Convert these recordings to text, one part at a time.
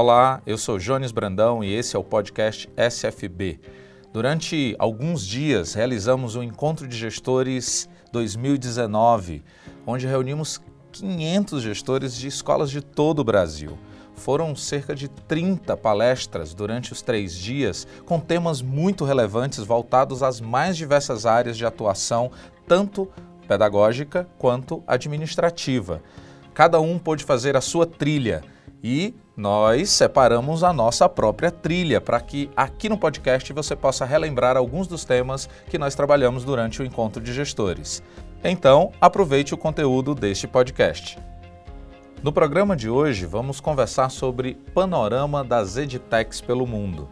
Olá, eu sou Jones Brandão e esse é o podcast SFB. Durante alguns dias realizamos o Encontro de Gestores 2019, onde reunimos 500 gestores de escolas de todo o Brasil. Foram cerca de 30 palestras durante os três dias, com temas muito relevantes voltados às mais diversas áreas de atuação, tanto pedagógica quanto administrativa. Cada um pôde fazer a sua trilha e nós separamos a nossa própria trilha para que aqui no podcast você possa relembrar alguns dos temas que nós trabalhamos durante o encontro de gestores. Então, aproveite o conteúdo deste podcast. No programa de hoje, vamos conversar sobre panorama das edtechs pelo mundo.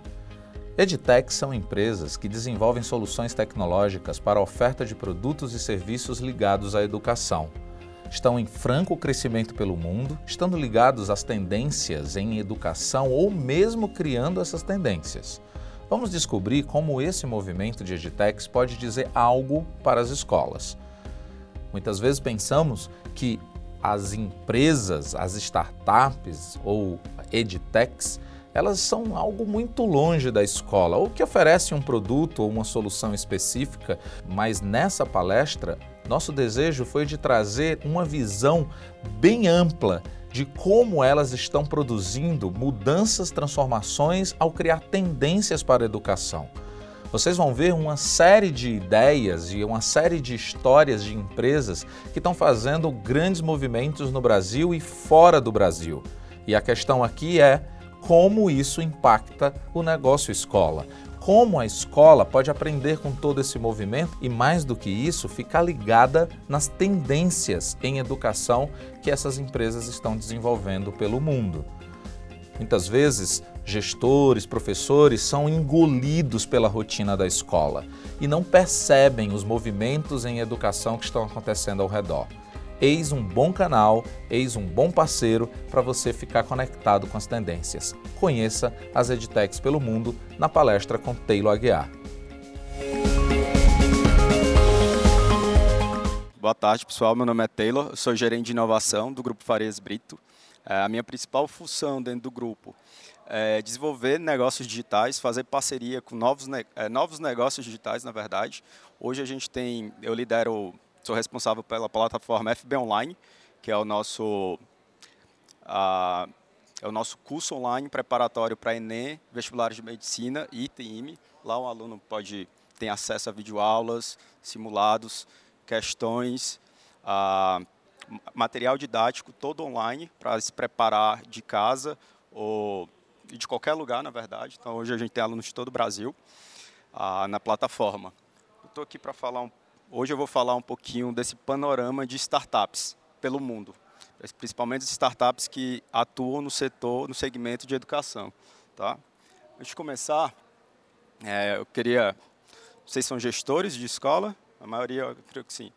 Edtechs são empresas que desenvolvem soluções tecnológicas para a oferta de produtos e serviços ligados à educação estão em franco crescimento pelo mundo, estando ligados às tendências em educação ou mesmo criando essas tendências. Vamos descobrir como esse movimento de edtechs pode dizer algo para as escolas. Muitas vezes pensamos que as empresas, as startups ou edtechs, elas são algo muito longe da escola, ou que oferecem um produto ou uma solução específica, mas nessa palestra nosso desejo foi de trazer uma visão bem ampla de como elas estão produzindo mudanças, transformações ao criar tendências para a educação. Vocês vão ver uma série de ideias e uma série de histórias de empresas que estão fazendo grandes movimentos no Brasil e fora do Brasil. E a questão aqui é como isso impacta o negócio escola como a escola pode aprender com todo esse movimento e, mais do que isso, ficar ligada nas tendências em educação que essas empresas estão desenvolvendo pelo mundo. Muitas vezes, gestores, professores são engolidos pela rotina da escola e não percebem os movimentos em educação que estão acontecendo ao redor. Eis um bom canal, eis um bom parceiro para você ficar conectado com as tendências. Conheça as edtechs pelo mundo na palestra com Taylor Aguiar. Boa tarde, pessoal. Meu nome é Taylor, sou gerente de inovação do Grupo Farias Brito. É, a minha principal função dentro do grupo é desenvolver negócios digitais, fazer parceria com novos, é, novos negócios digitais, na verdade. Hoje a gente tem, eu lidero sou responsável pela plataforma FB Online, que é o nosso uh, é o nosso curso online preparatório para Enem, vestibulares de medicina e ITM. Lá o aluno pode ter acesso a videoaulas, simulados, questões, uh, material didático todo online para se preparar de casa ou de qualquer lugar, na verdade. Então hoje a gente tem alunos de todo o Brasil uh, na plataforma. Estou aqui para falar um Hoje eu vou falar um pouquinho desse panorama de startups pelo mundo, principalmente startups que atuam no setor, no segmento de educação. Tá? Antes de começar, é, eu queria. Vocês são gestores de escola? A maioria, eu creio que sim.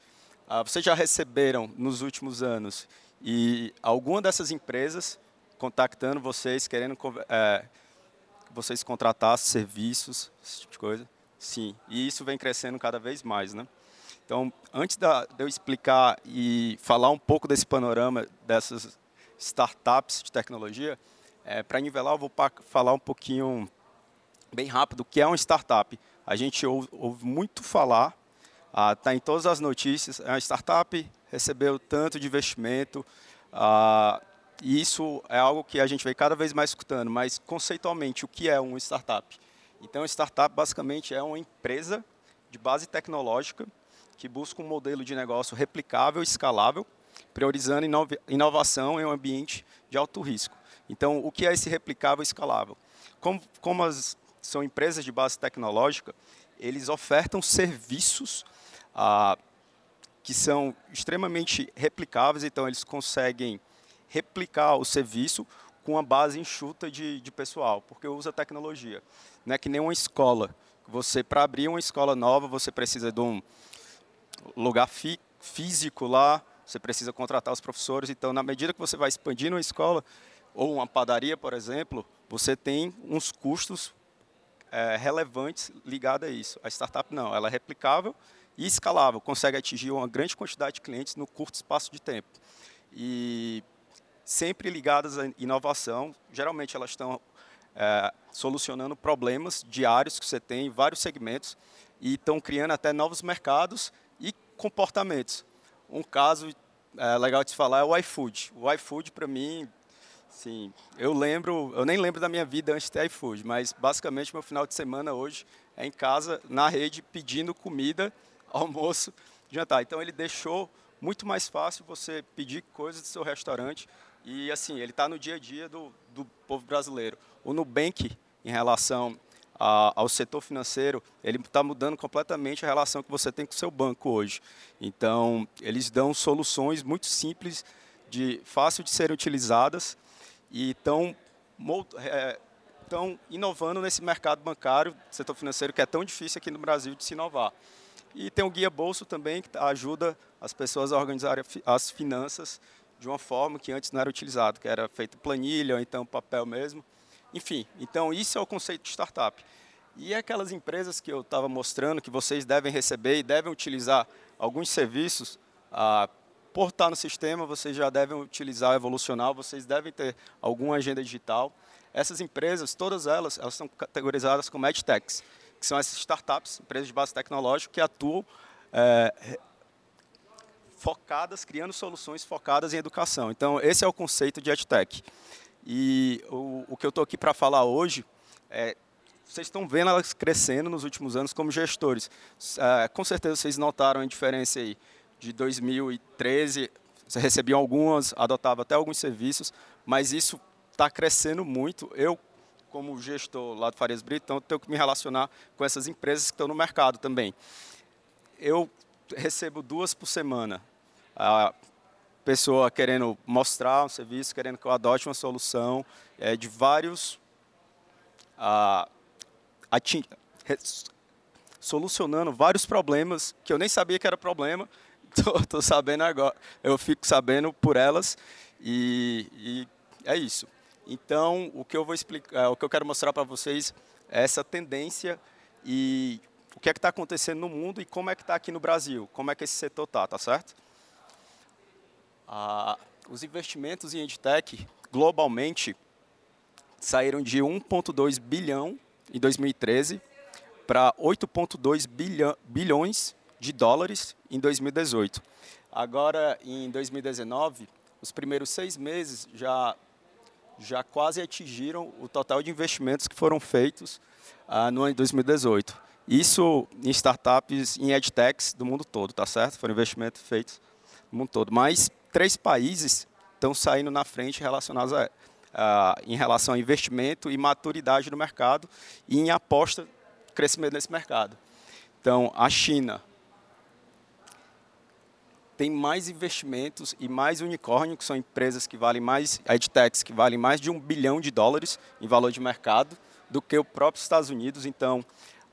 Ah, vocês já receberam nos últimos anos e alguma dessas empresas contactando vocês, querendo é, vocês contratassem serviços, esse tipo de coisa? Sim, e isso vem crescendo cada vez mais, né? Então, antes da, de eu explicar e falar um pouco desse panorama dessas startups de tecnologia, é, para nivelar, eu vou falar um pouquinho, bem rápido, o que é uma startup. A gente ouve, ouve muito falar, está ah, em todas as notícias, a startup recebeu tanto de investimento, ah, e isso é algo que a gente vem cada vez mais escutando, mas conceitualmente, o que é uma startup? Então, startup basicamente é uma empresa de base tecnológica que busca um modelo de negócio replicável e escalável, priorizando inovação em um ambiente de alto risco. Então, o que é esse replicável e escalável? Como, como as, são empresas de base tecnológica, eles ofertam serviços ah, que são extremamente replicáveis, então eles conseguem replicar o serviço com uma base enxuta de, de pessoal, porque usa tecnologia. Não é que nem uma escola. Você, para abrir uma escola nova, você precisa de um, lugar fí físico lá, você precisa contratar os professores. Então, na medida que você vai expandindo uma escola, ou uma padaria, por exemplo, você tem uns custos é, relevantes ligados a isso. A startup não, ela é replicável e escalável, consegue atingir uma grande quantidade de clientes no curto espaço de tempo. E sempre ligadas à inovação. Geralmente elas estão é, solucionando problemas diários que você tem em vários segmentos e estão criando até novos mercados comportamentos. Um caso é, legal de se falar é o iFood. O iFood, para mim, sim, eu lembro, eu nem lembro da minha vida antes ter iFood, mas basicamente meu final de semana hoje é em casa, na rede, pedindo comida, almoço, jantar. Então ele deixou muito mais fácil você pedir coisas do seu restaurante e assim, ele está no dia a dia do, do povo brasileiro. O Nubank, em relação a, ao setor financeiro, ele está mudando completamente a relação que você tem com o seu banco hoje. Então, eles dão soluções muito simples, de fácil de serem utilizadas e estão é, inovando nesse mercado bancário, setor financeiro, que é tão difícil aqui no Brasil de se inovar. E tem o Guia Bolso também, que ajuda as pessoas a organizarem as finanças de uma forma que antes não era utilizado, que era feito planilha ou então papel mesmo. Enfim, então isso é o conceito de startup. E aquelas empresas que eu estava mostrando que vocês devem receber e devem utilizar alguns serviços, ah, por estar no sistema, vocês já devem utilizar Evolucional, vocês devem ter alguma agenda digital. Essas empresas, todas elas, elas são categorizadas como EdTechs, que são essas startups, empresas de base tecnológica, que atuam é, focadas, criando soluções focadas em educação. Então, esse é o conceito de EdTech. E o, o que eu estou aqui para falar hoje é vocês estão vendo elas crescendo nos últimos anos como gestores. É, com certeza vocês notaram a diferença aí de 2013. Vocês recebiam algumas, adotavam até alguns serviços, mas isso está crescendo muito. Eu, como gestor lá do Farias Brito, então, tenho que me relacionar com essas empresas que estão no mercado também. Eu recebo duas por semana. A pessoa querendo mostrar um serviço, querendo que eu adote uma solução é, de vários. A, solucionando vários problemas que eu nem sabia que era problema. Estou sabendo agora. Eu fico sabendo por elas e, e é isso. Então, o que eu vou explicar, é, o que eu quero mostrar para vocês é essa tendência e o que é que está acontecendo no mundo e como é que está aqui no Brasil, como é que esse setor está, tá certo? Ah, os investimentos em EdTech, globalmente, saíram de 1,2 bilhão em 2013 para 8,2 bilhões de dólares em 2018. Agora, em 2019, os primeiros seis meses já, já quase atingiram o total de investimentos que foram feitos ah, no ano de 2018. Isso em startups, em edtechs do mundo todo, tá certo? Foram investimentos feitos no mundo todo. Mas três países estão saindo na frente relacionados a, a, em relação a investimento e maturidade no mercado e em aposta crescimento nesse mercado. Então, a China tem mais investimentos e mais unicórnio, que são empresas que valem mais, edtechs, que valem mais de um bilhão de dólares em valor de mercado, do que o próprio Estados Unidos. Então,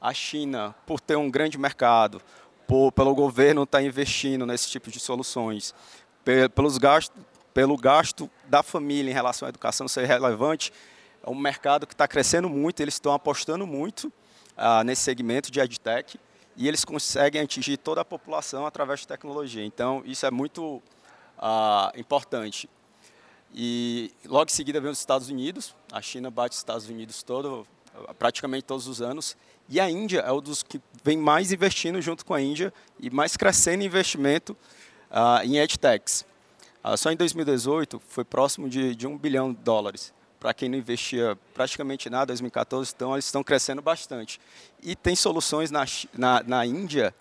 a China, por ter um grande mercado, por, pelo governo estar tá investindo nesse tipo de soluções, pelos gastos, pelo gasto da família em relação à educação ser relevante, é um mercado que está crescendo muito, eles estão apostando muito ah, nesse segmento de EdTech e eles conseguem atingir toda a população através de tecnologia. Então, isso é muito ah, importante. E logo em seguida vem os Estados Unidos, a China bate os Estados Unidos todo, praticamente todos os anos. E a Índia é um dos que vem mais investindo junto com a Índia e mais crescendo investimento uh, em edtechs. Uh, só em 2018 foi próximo de, de um bilhão de dólares. Para quem não investia praticamente nada em 2014, então eles estão crescendo bastante. E tem soluções na, na, na Índia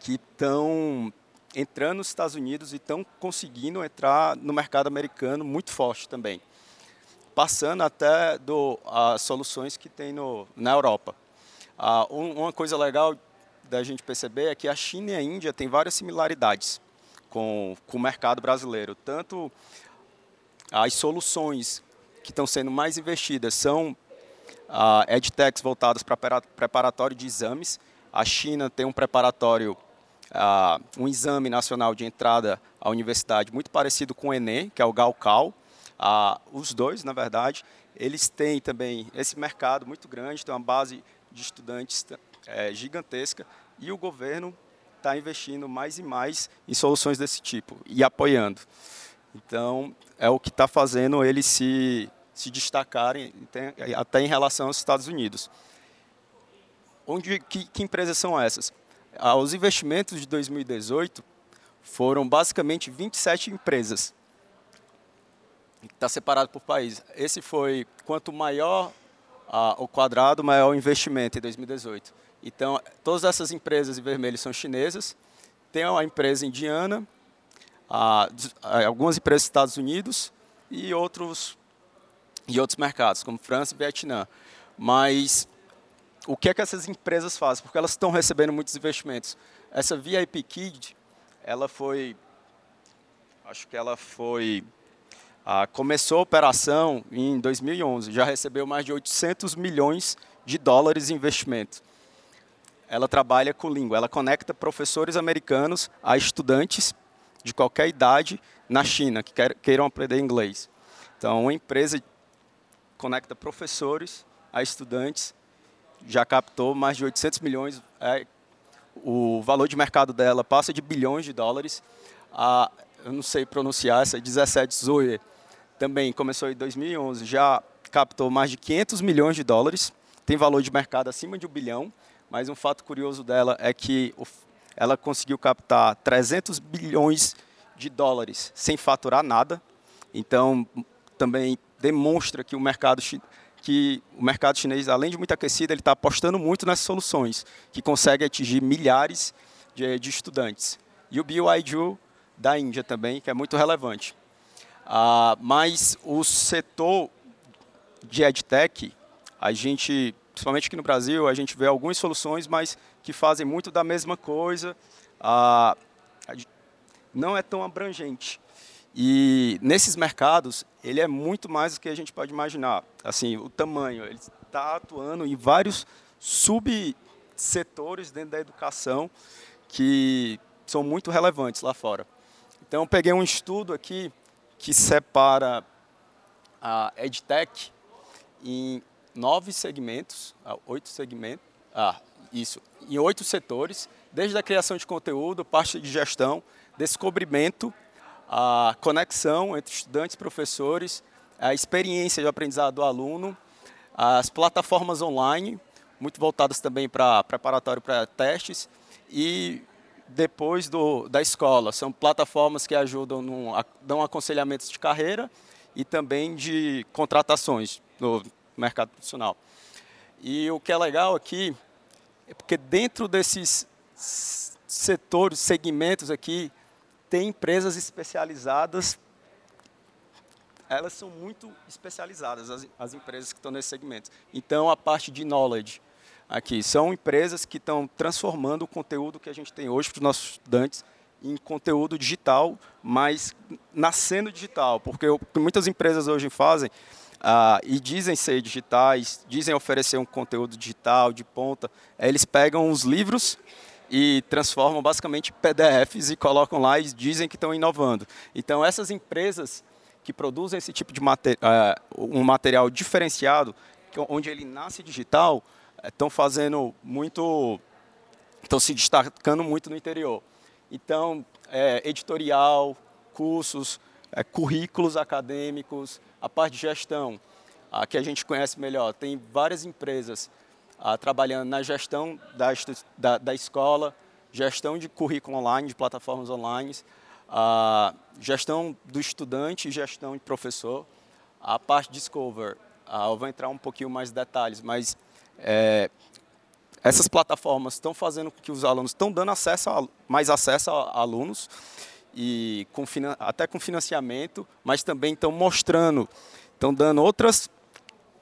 que estão entrando nos Estados Unidos e estão conseguindo entrar no mercado americano muito forte também passando até do, as soluções que tem no, na Europa. Ah, uma coisa legal da gente perceber é que a China e a Índia têm várias similaridades com, com o mercado brasileiro. Tanto as soluções que estão sendo mais investidas são ah, edtechs voltadas para preparatório de exames. A China tem um preparatório, ah, um exame nacional de entrada à universidade muito parecido com o Enem, que é o Gaokao. Ah, os dois, na verdade, eles têm também esse mercado muito grande, tem uma base de estudantes é, gigantesca e o governo está investindo mais e mais em soluções desse tipo e apoiando. Então, é o que está fazendo eles se, se destacarem até em relação aos Estados Unidos. Onde, que, que empresas são essas? Ah, os investimentos de 2018 foram basicamente 27 empresas. Está separado por país. Esse foi, quanto maior ah, o quadrado, maior o investimento em 2018. Então, todas essas empresas em vermelho são chinesas. Tem uma empresa indiana, algumas empresas dos Estados Unidos e outros, e outros mercados, como França e Vietnã. Mas o que é que essas empresas fazem? Porque elas estão recebendo muitos investimentos. Essa VIP Kid, ela foi, acho que ela foi, ah, começou a operação em 2011, já recebeu mais de 800 milhões de dólares em investimento. Ela trabalha com língua, ela conecta professores americanos a estudantes de qualquer idade na China que queiram aprender inglês. Então, uma empresa conecta professores a estudantes, já captou mais de 800 milhões. É, o valor de mercado dela passa de bilhões de dólares. A, eu não sei pronunciar essa, 17 Zoe, também começou em 2011, já captou mais de 500 milhões de dólares, tem valor de mercado acima de um bilhão, mas um fato curioso dela é que ela conseguiu captar 300 bilhões de dólares sem faturar nada. Então, também demonstra que o mercado que o mercado chinês, além de muito aquecido, ele está apostando muito nessas soluções que conseguem atingir milhares de, de estudantes. E o BYU da Índia também, que é muito relevante. Ah, mas o setor de EdTech, a gente, principalmente aqui no Brasil, a gente vê algumas soluções, mas que fazem muito da mesma coisa, ah, não é tão abrangente. E nesses mercados, ele é muito mais do que a gente pode imaginar. Assim, o tamanho, ele está atuando em vários subsetores dentro da educação que são muito relevantes lá fora. Então, peguei um estudo aqui que separa a EdTech em nove segmentos, ah, oito segmentos, ah, isso, em oito setores, desde a criação de conteúdo, parte de gestão, descobrimento, a conexão entre estudantes e professores, a experiência de aprendizado do aluno, as plataformas online, muito voltadas também para preparatório para testes, e depois do, da escola. São plataformas que ajudam, no, dão aconselhamentos de carreira e também de contratações no mercado profissional. E o que é legal aqui é porque dentro desses setores, segmentos aqui, tem empresas especializadas, elas são muito especializadas, as, as empresas que estão nesse segmento. Então, a parte de knowledge aqui, são empresas que estão transformando o conteúdo que a gente tem hoje para os nossos estudantes em conteúdo digital, mas nascendo digital, porque muitas empresas hoje fazem ah, e dizem ser digitais, dizem oferecer um conteúdo digital de ponta, é, eles pegam os livros e transformam basicamente PDFs e colocam lá e dizem que estão inovando. Então essas empresas que produzem esse tipo de mater, uh, um material diferenciado, onde ele nasce digital, estão uh, fazendo muito, estão se destacando muito no interior. Então, é, editorial, cursos, é, currículos acadêmicos, a parte de gestão, a que a gente conhece melhor. Tem várias empresas ah, trabalhando na gestão da, da, da, escola, gestão de currículo online, de plataformas online, a gestão do estudante e gestão de professor. A parte Discover, ah, eu vou entrar um pouquinho mais em detalhes, mas é, essas plataformas estão fazendo com que os alunos estão dando acesso a, mais acesso a alunos e com, até com financiamento, mas também estão mostrando, estão dando outras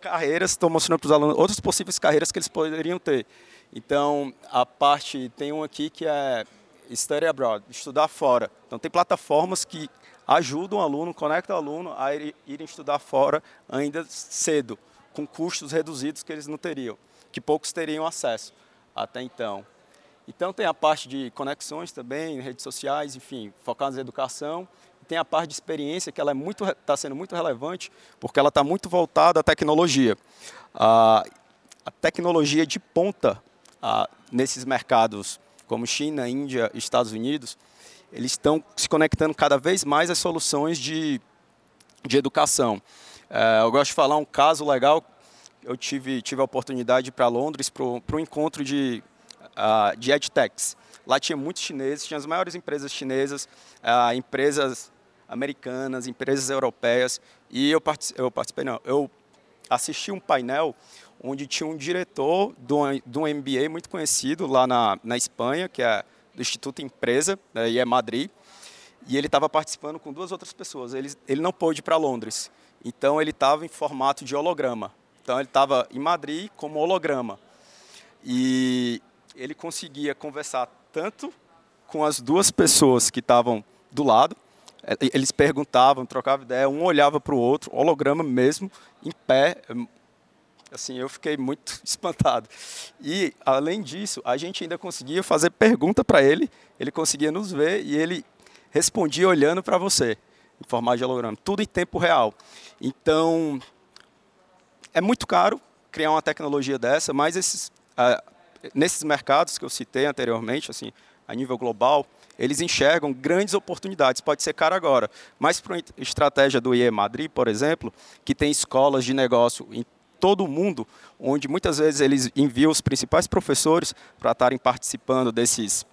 carreiras, estão mostrando para os alunos outras possíveis carreiras que eles poderiam ter. Então, a parte, tem um aqui que é Study Abroad, estudar fora. Então, tem plataformas que ajudam o aluno, conectam o aluno a irem estudar fora ainda cedo, com custos reduzidos que eles não teriam, que poucos teriam acesso até então. Então tem a parte de conexões também, redes sociais, enfim, focadas na educação. Tem a parte de experiência que ela é muito está sendo muito relevante porque ela está muito voltada à tecnologia. a tecnologia de ponta nesses mercados como China, Índia, Estados Unidos, eles estão se conectando cada vez mais às soluções de, de educação. É, eu gosto de falar um caso legal. Eu tive, tive a oportunidade para Londres para um encontro de, uh, de EdTechs. Lá tinha muitos chineses, tinha as maiores empresas chinesas, uh, empresas americanas, empresas europeias. E eu, participei, eu participei, não, eu assisti um painel onde tinha um diretor de um MBA muito conhecido lá na, na Espanha, que é do Instituto Empresa, né, e é Madrid, e ele estava participando com duas outras pessoas. Ele, ele não pôde ir para Londres, então ele estava em formato de holograma. Então ele estava em Madrid como holograma. E ele conseguia conversar tanto com as duas pessoas que estavam do lado, é, eles perguntavam, trocavam ideia, um olhava para o outro, holograma mesmo, em pé. Assim, eu fiquei muito espantado. E, além disso, a gente ainda conseguia fazer pergunta para ele, ele conseguia nos ver e ele respondia olhando para você, em formato de holograma. Tudo em tempo real. Então, é muito caro criar uma tecnologia dessa, mas esses, uh, nesses mercados que eu citei anteriormente, assim, a nível global, eles enxergam grandes oportunidades. Pode ser caro agora, mas para uma estratégia do IE Madrid, por exemplo, que tem escolas de negócio em todo o mundo, onde muitas vezes eles enviam os principais professores para estarem participando desses,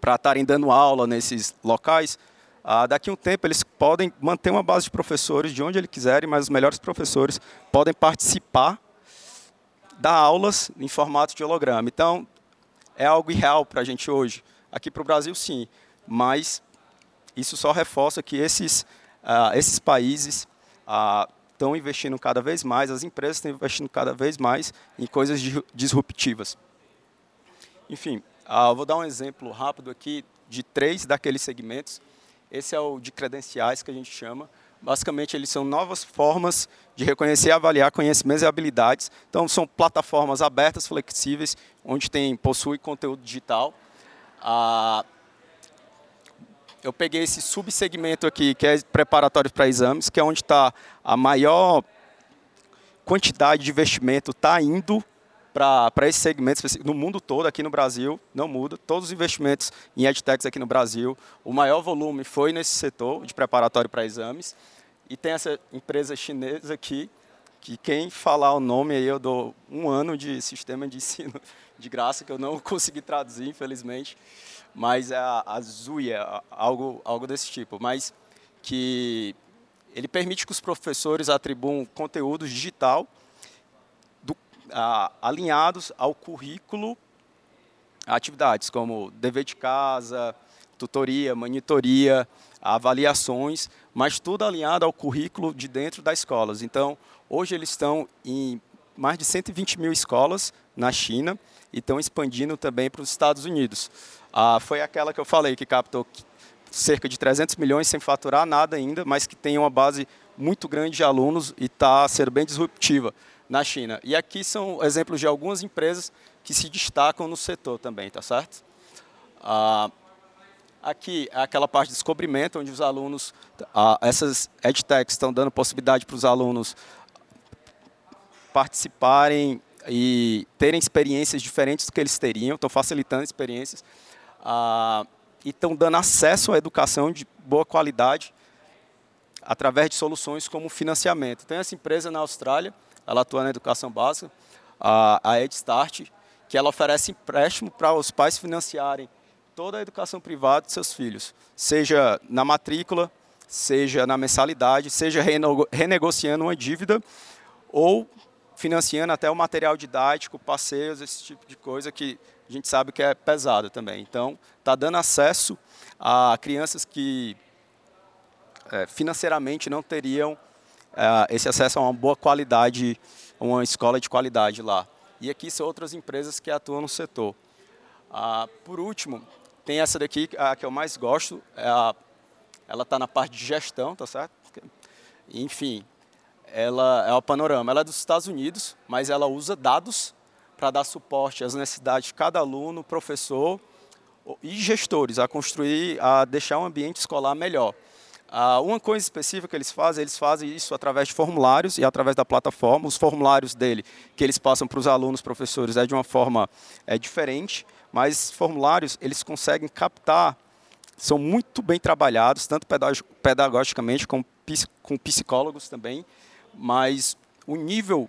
para estarem dando aula nesses locais. Ah, daqui a um tempo eles podem manter uma base de professores de onde eles quiserem, mas os melhores professores podem participar dar aulas em formato de holograma. Então, é algo irreal para a gente hoje. Aqui para o Brasil, sim, mas isso só reforça que esses, uh, esses países estão uh, investindo cada vez mais, as empresas estão investindo cada vez mais em coisas disruptivas. Enfim, uh, vou dar um exemplo rápido aqui de três daqueles segmentos. Esse é o de credenciais que a gente chama. Basicamente, eles são novas formas de reconhecer e avaliar conhecimentos e habilidades. Então, são plataformas abertas, flexíveis, onde tem possui conteúdo digital ah, eu peguei esse subsegmento aqui, que é preparatório para exames, que é onde está a maior quantidade de investimento está indo para esse segmento no mundo todo, aqui no Brasil, não muda. Todos os investimentos em edtechs aqui no Brasil, o maior volume foi nesse setor de preparatório para exames. E tem essa empresa chinesa aqui, que quem falar o nome aí eu dou um ano de sistema de ensino de graça, que eu não consegui traduzir, infelizmente, mas é a, a algo, algo desse tipo, mas que ele permite que os professores atribuam conteúdo digital do, a, alinhados ao currículo, atividades como dever de casa, tutoria, monitoria, avaliações, mas tudo alinhado ao currículo de dentro das escolas. Então, hoje eles estão em mais de 120 mil escolas na China e estão expandindo também para os Estados Unidos. Ah, foi aquela que eu falei, que captou cerca de 300 milhões sem faturar nada ainda, mas que tem uma base muito grande de alunos e está sendo bem disruptiva na China. E aqui são exemplos de algumas empresas que se destacam no setor também, tá certo? Ah, aqui é aquela parte de descobrimento, onde os alunos, ah, essas edtechs estão dando possibilidade para os alunos participarem e terem experiências diferentes do que eles teriam, estão facilitando experiências ah, e estão dando acesso à educação de boa qualidade através de soluções como financiamento. Tem essa empresa na Austrália, ela atua na educação básica, a, a EdStart, que ela oferece empréstimo para os pais financiarem toda a educação privada de seus filhos, seja na matrícula, seja na mensalidade, seja renegociando uma dívida ou financiando até o material didático, passeios, esse tipo de coisa que a gente sabe que é pesado também. Então, está dando acesso a crianças que é, financeiramente não teriam esse acesso a uma boa qualidade, uma escola de qualidade lá. E aqui são outras empresas que atuam no setor. Ah, por último, tem essa daqui, a que eu mais gosto, é ela está na parte de gestão, tá certo? Enfim, ela é o panorama. Ela é dos Estados Unidos, mas ela usa dados para dar suporte às necessidades de cada aluno, professor e gestores a construir, a deixar um ambiente escolar melhor. Uh, uma coisa específica que eles fazem, eles fazem isso através de formulários e através da plataforma. Os formulários dele que eles passam para os alunos, professores, é de uma forma é, diferente, mas formulários eles conseguem captar são muito bem trabalhados, tanto pedagogicamente como com psicólogos também, mas o nível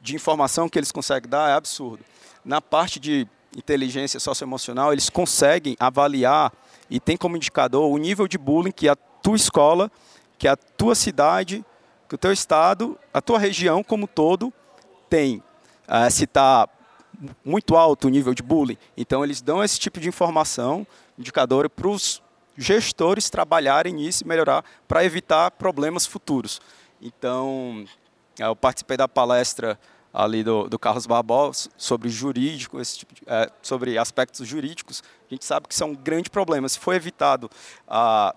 de informação que eles conseguem dar é absurdo. Na parte de inteligência socioemocional, eles conseguem avaliar e tem como indicador o nível de bullying que a tua escola, que a tua cidade, que o teu estado, a tua região como todo tem. Uh, se está muito alto o nível de bullying, então eles dão esse tipo de informação, indicador para os gestores trabalharem nisso e melhorar para evitar problemas futuros. Então, eu participei da palestra ali do, do Carlos Barbosa sobre jurídico, esse tipo de, é, sobre aspectos jurídicos, a gente sabe que isso é um grande problema. Se for evitado, ah,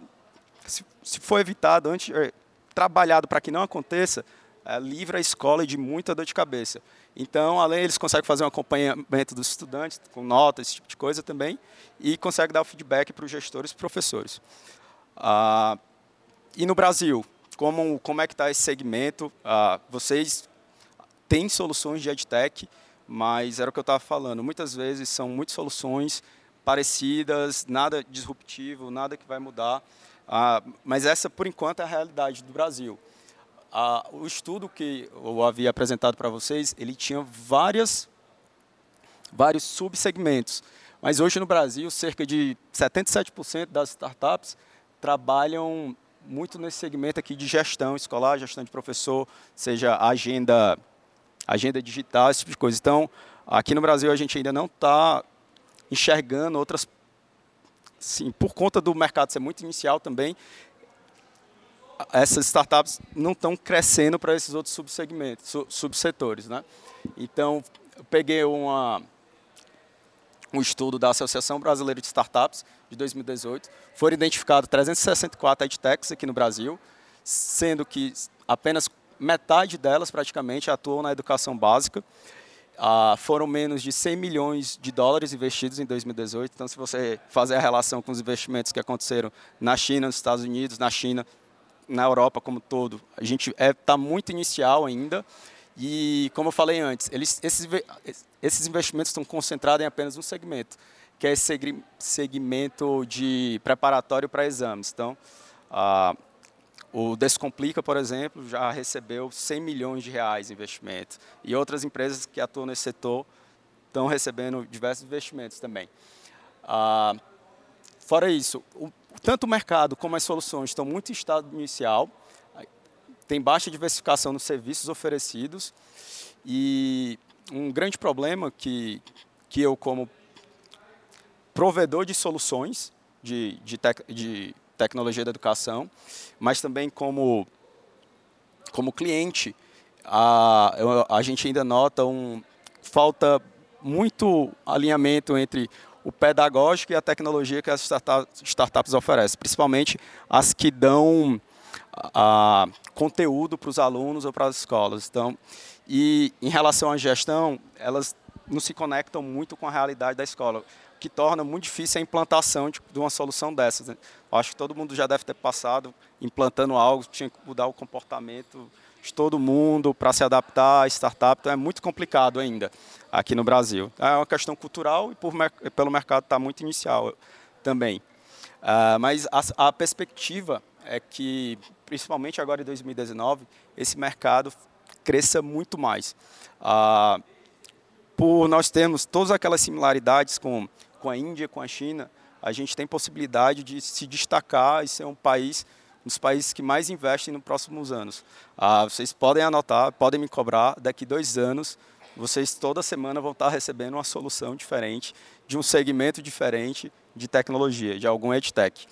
se, se for evitado antes, é, trabalhado para que não aconteça, é, livra a escola de muita dor de cabeça. Então, além eles conseguem fazer um acompanhamento dos estudantes com notas, esse tipo de coisa também, e conseguem dar o feedback para os gestores e professores. Ah, e no Brasil, como, como é que está esse segmento? Ah, vocês tem soluções de EdTech, mas era o que eu estava falando. Muitas vezes são muitas soluções parecidas, nada disruptivo, nada que vai mudar. Ah, mas essa, por enquanto, é a realidade do Brasil. Ah, o estudo que eu havia apresentado para vocês, ele tinha várias, vários subsegmentos. Mas hoje no Brasil, cerca de 77% das startups trabalham muito nesse segmento aqui de gestão escolar, gestão de professor, seja agenda agenda digital, esse tipo de coisa. Então, aqui no Brasil a gente ainda não está enxergando outras. Sim, por conta do mercado ser muito inicial também, essas startups não estão crescendo para esses outros subsegmentos, subsetores, né? Então, peguei uma, um estudo da Associação Brasileira de Startups de 2018. Foram identificados 364 edtechs aqui no Brasil, sendo que apenas metade delas praticamente atuam na educação básica. Ah, foram menos de 100 milhões de dólares investidos em 2018. Então, se você fazer a relação com os investimentos que aconteceram na China, nos Estados Unidos, na China, na Europa como todo, a gente está é, tá muito inicial ainda. E, como eu falei antes, eles, esses, esses investimentos estão concentrados em apenas um segmento, que é esse segmento de preparatório para exames. Então, ah, o Descomplica, por exemplo, já recebeu 100 milhões de reais em investimento. E outras empresas que atuam nesse setor estão recebendo diversos investimentos também. Ah, fora isso, o, tanto o mercado como as soluções estão muito em estado inicial, tem baixa diversificação nos serviços oferecidos e um grande problema que, que eu, como provedor de soluções de, de, tec, de tecnologia da educação, mas também como, como cliente, a, a gente ainda nota um falta muito alinhamento entre o pedagógico e a tecnologia que as startups, oferecem, principalmente as que dão a, conteúdo para os alunos ou para as escolas. Então, e em relação à gestão, elas não se conectam muito com a realidade da escola que torna muito difícil a implantação de, de uma solução dessas. Né? Acho que todo mundo já deve ter passado implantando algo, tinha que mudar o comportamento de todo mundo para se adaptar à startup, então é muito complicado ainda aqui no Brasil. É uma questão cultural e por, pelo mercado está muito inicial também. Uh, mas a, a perspectiva é que, principalmente agora em 2019, esse mercado cresça muito mais. Uh, por nós termos todas aquelas similaridades com com a Índia, com a China, a gente tem possibilidade de se destacar e ser um país, um dos países que mais investem nos próximos anos. Ah, vocês podem anotar, podem me cobrar, daqui dois anos, vocês toda semana vão estar recebendo uma solução diferente, de um segmento diferente de tecnologia, de algum edtech.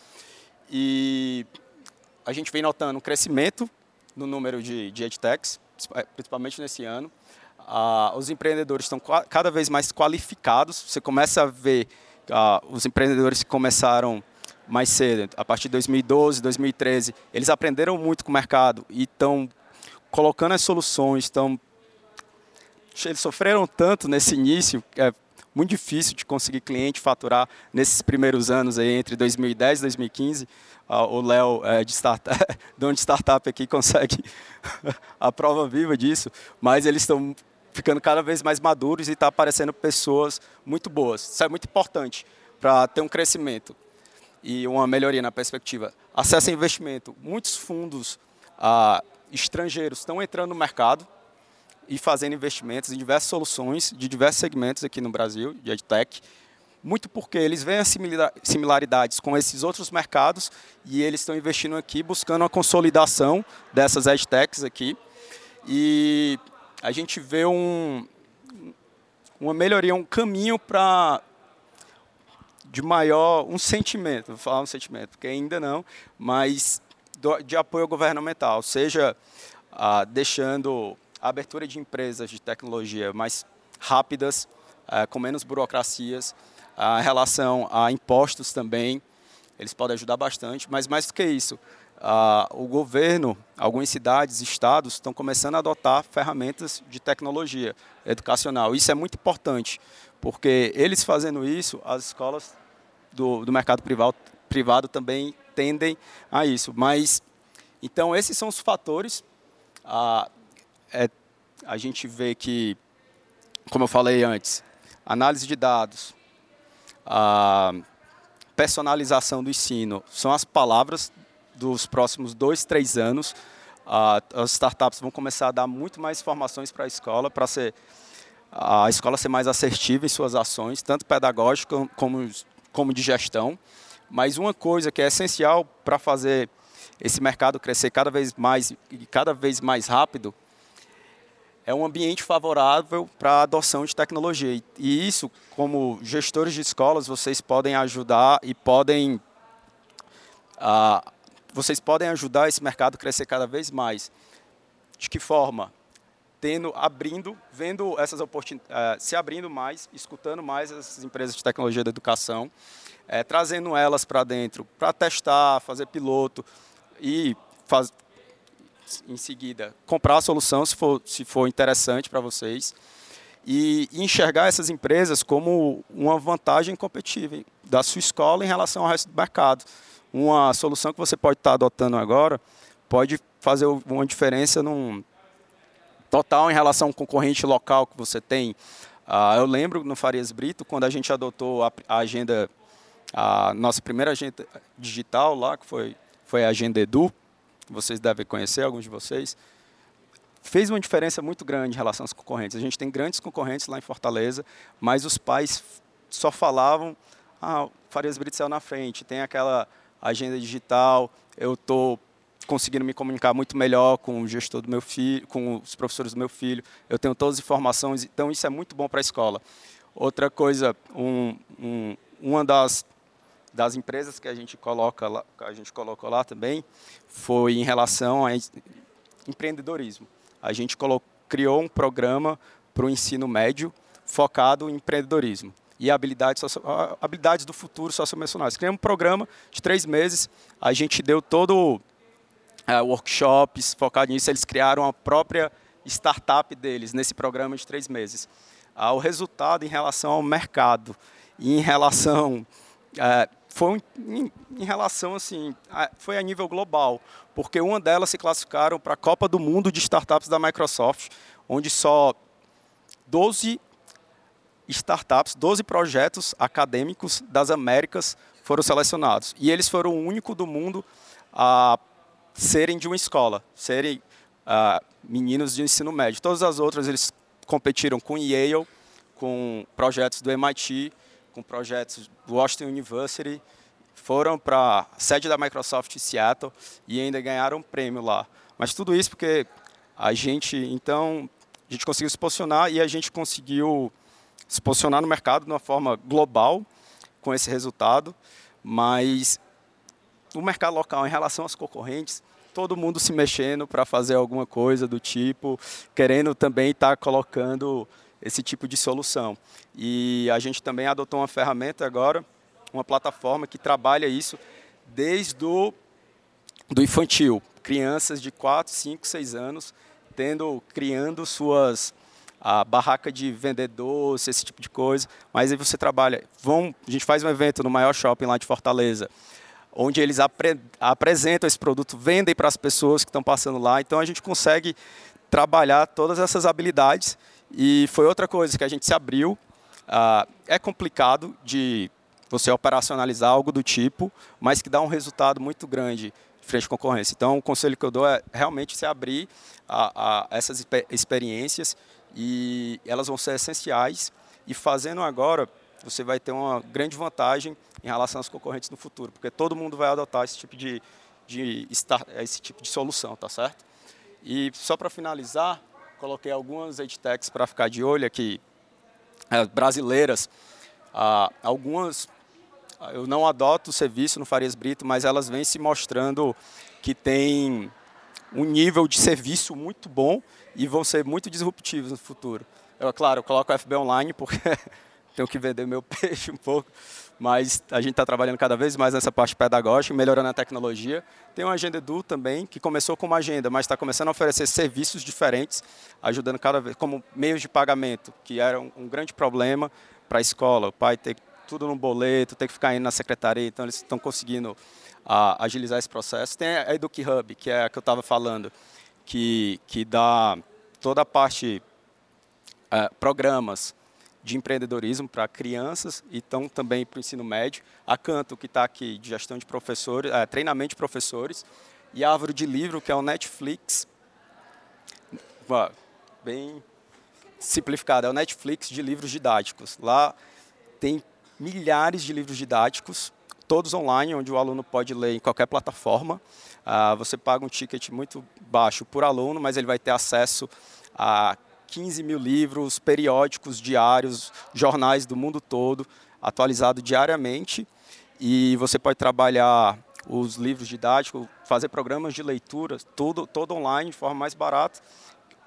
E a gente vem notando um crescimento no número de, de edtechs, principalmente nesse ano. Os empreendedores estão cada vez mais qualificados. Você começa a ver os empreendedores que começaram mais cedo, a partir de 2012, 2013, eles aprenderam muito com o mercado e estão colocando as soluções, estão eles sofreram tanto nesse início, é muito difícil de conseguir cliente faturar nesses primeiros anos aí entre 2010 e 2015. Ah, o Léo é, de startup, dono de startup aqui consegue a prova viva disso, mas eles estão ficando cada vez mais maduros e está aparecendo pessoas muito boas. Isso é muito importante para ter um crescimento. e uma melhoria na perspectiva. Acesso a investimento. Muitos fundos ah, estrangeiros estão entrando no mercado e fazendo investimentos em diversas soluções de diversos segmentos aqui no Brasil, de EdTech, muito porque eles veem as similaridades com esses outros mercados e eles estão investindo aqui buscando a consolidação dessas EdTechs aqui. E a gente vê um, uma melhoria, um caminho para de maior, um sentimento, vou falar um sentimento, porque ainda não, mas do, de apoio governamental, seja ah, deixando a abertura de empresas de tecnologia mais rápidas, ah, com menos burocracias, a relação a impostos também, eles podem ajudar bastante, mas mais do que isso, uh, o governo, algumas cidades, estados estão começando a adotar ferramentas de tecnologia educacional. Isso é muito importante, porque eles fazendo isso, as escolas do, do mercado privado, privado também tendem a isso. Mas, então, esses são os fatores. Uh, é, a gente vê que, como eu falei antes, análise de dados, a personalização do ensino são as palavras dos próximos dois, três anos. as startups vão começar a dar muito mais informações para a escola, para ser a escola ser mais assertiva em suas ações, tanto pedagógicas como, como de gestão. Mas uma coisa que é essencial para fazer esse mercado crescer cada vez mais e cada vez mais rápido é um ambiente favorável para a adoção de tecnologia. E isso, como gestores de escolas, vocês podem ajudar e podem uh, vocês podem ajudar esse mercado a crescer cada vez mais. De que forma? Tendo, abrindo, vendo essas oportunidades, uh, se abrindo mais, escutando mais essas empresas de tecnologia da educação, uh, trazendo elas para dentro, para testar, fazer piloto e faz, em seguida comprar a solução se for, se for interessante para vocês e enxergar essas empresas como uma vantagem competitiva da sua escola em relação ao resto do mercado. Uma solução que você pode estar adotando agora pode fazer uma diferença num total em relação ao concorrente local que você tem. Uh, eu lembro no Farias Brito, quando a gente adotou a, a agenda, a nossa primeira agenda digital lá, que foi, foi a Agenda Edu, vocês devem conhecer, alguns de vocês, fez uma diferença muito grande em relação aos concorrentes. A gente tem grandes concorrentes lá em Fortaleza, mas os pais só falavam, ah, Farias Brito saiu na frente, tem aquela agenda digital, eu estou conseguindo me comunicar muito melhor com o gestor do meu filho, com os professores do meu filho, eu tenho todas as informações, então isso é muito bom para a escola. Outra coisa, um, um, uma das das empresas que a gente coloca lá, a gente colocou lá também foi em relação a empreendedorismo. A gente colocou, criou um programa para o ensino médio focado em empreendedorismo e habilidades, habilidades do futuro socioemocionais. Criamos um programa de três meses, a gente deu todo uh, workshops focado nisso, eles criaram a própria startup deles nesse programa de três meses. Uh, o resultado em relação ao mercado, em relação uh, foi em, em, relação assim, a, foi a nível global, porque uma delas se classificaram para a Copa do Mundo de Startups da Microsoft, onde só 12 startups, 12 projetos acadêmicos das Américas foram selecionados. E eles foram o único do mundo a serem de uma escola, serem uh, meninos de ensino médio. Todas as outras eles competiram com Yale, com projetos do MIT, com projetos do Washington University, foram para a sede da Microsoft em Seattle e ainda ganharam um prêmio lá. Mas tudo isso porque a gente, então, a gente conseguiu se posicionar e a gente conseguiu se posicionar no mercado de uma forma global com esse resultado, mas o mercado local em relação aos concorrentes, todo mundo se mexendo para fazer alguma coisa do tipo, querendo também estar tá colocando esse tipo de solução. E a gente também adotou uma ferramenta agora, uma plataforma que trabalha isso desde o do infantil, crianças de 4, 5, 6 anos, tendo criando suas a barraca de vender doce, esse tipo de coisa. Mas aí você trabalha, vão, a gente faz um evento no maior shopping lá de Fortaleza, onde eles apre, apresentam esse produto, vendem para as pessoas que estão passando lá. Então a gente consegue trabalhar todas essas habilidades e foi outra coisa que a gente se abriu. Uh, é complicado de você operacionalizar algo do tipo, mas que dá um resultado muito grande frente à concorrência. Então, o conselho que eu dou é realmente se abrir a, a essas experiências e elas vão ser essenciais. E fazendo agora, você vai ter uma grande vantagem em relação aos concorrentes no futuro, porque todo mundo vai adotar esse tipo de, de esse tipo de solução, tá certo? E só para finalizar, coloquei algumas edtechs para ficar de olho aqui, é, brasileiras. Ah, algumas eu não adoto o serviço no Farias Brito, mas elas vêm se mostrando que tem um nível de serviço muito bom e vão ser muito disruptivos no futuro. Eu, claro, eu coloco o FB Online porque tenho que vender meu peixe um pouco, mas a gente está trabalhando cada vez mais nessa parte pedagógica, melhorando a tecnologia. Tem uma Agenda Edu também, que começou como agenda, mas está começando a oferecer serviços diferentes, ajudando cada vez, como meios de pagamento, que era um, um grande problema para a escola. O pai ter tudo no boleto, ter que ficar indo na secretaria, então eles estão conseguindo a, agilizar esse processo. Tem a Educ Hub, que é a que eu estava falando, que, que dá toda a parte, é, programas de empreendedorismo para crianças e então também para o ensino médio. A Canto, que está aqui, de gestão de professores, é, treinamento de professores. E a Árvore de Livro, que é o Netflix, bem simplificado, é o Netflix de livros didáticos. Lá tem milhares de livros didáticos todos online, onde o aluno pode ler em qualquer plataforma. Ah, você paga um ticket muito baixo por aluno, mas ele vai ter acesso a 15 mil livros, periódicos diários, jornais do mundo todo, atualizado diariamente. E você pode trabalhar os livros didáticos, fazer programas de leitura, tudo, todo online, de forma mais barata,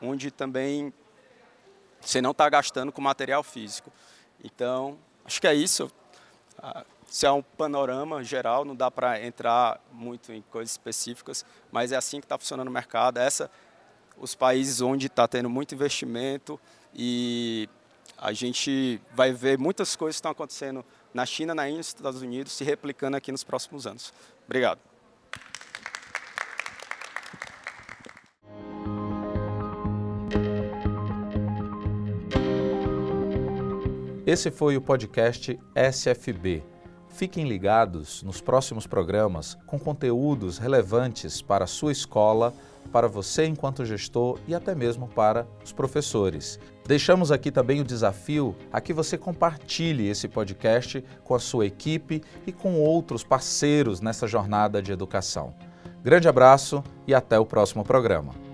onde também você não está gastando com material físico. Então, acho que é isso. Ah, se é um panorama geral, não dá para entrar muito em coisas específicas, mas é assim que está funcionando o mercado. Essa, os países onde está tendo muito investimento e a gente vai ver muitas coisas que estão acontecendo na China, na Índia, nos Estados Unidos, se replicando aqui nos próximos anos. Obrigado. Esse foi o podcast SFB Fiquem ligados nos próximos programas com conteúdos relevantes para a sua escola, para você enquanto gestor e até mesmo para os professores. Deixamos aqui também o desafio a que você compartilhe esse podcast com a sua equipe e com outros parceiros nessa jornada de educação. Grande abraço e até o próximo programa.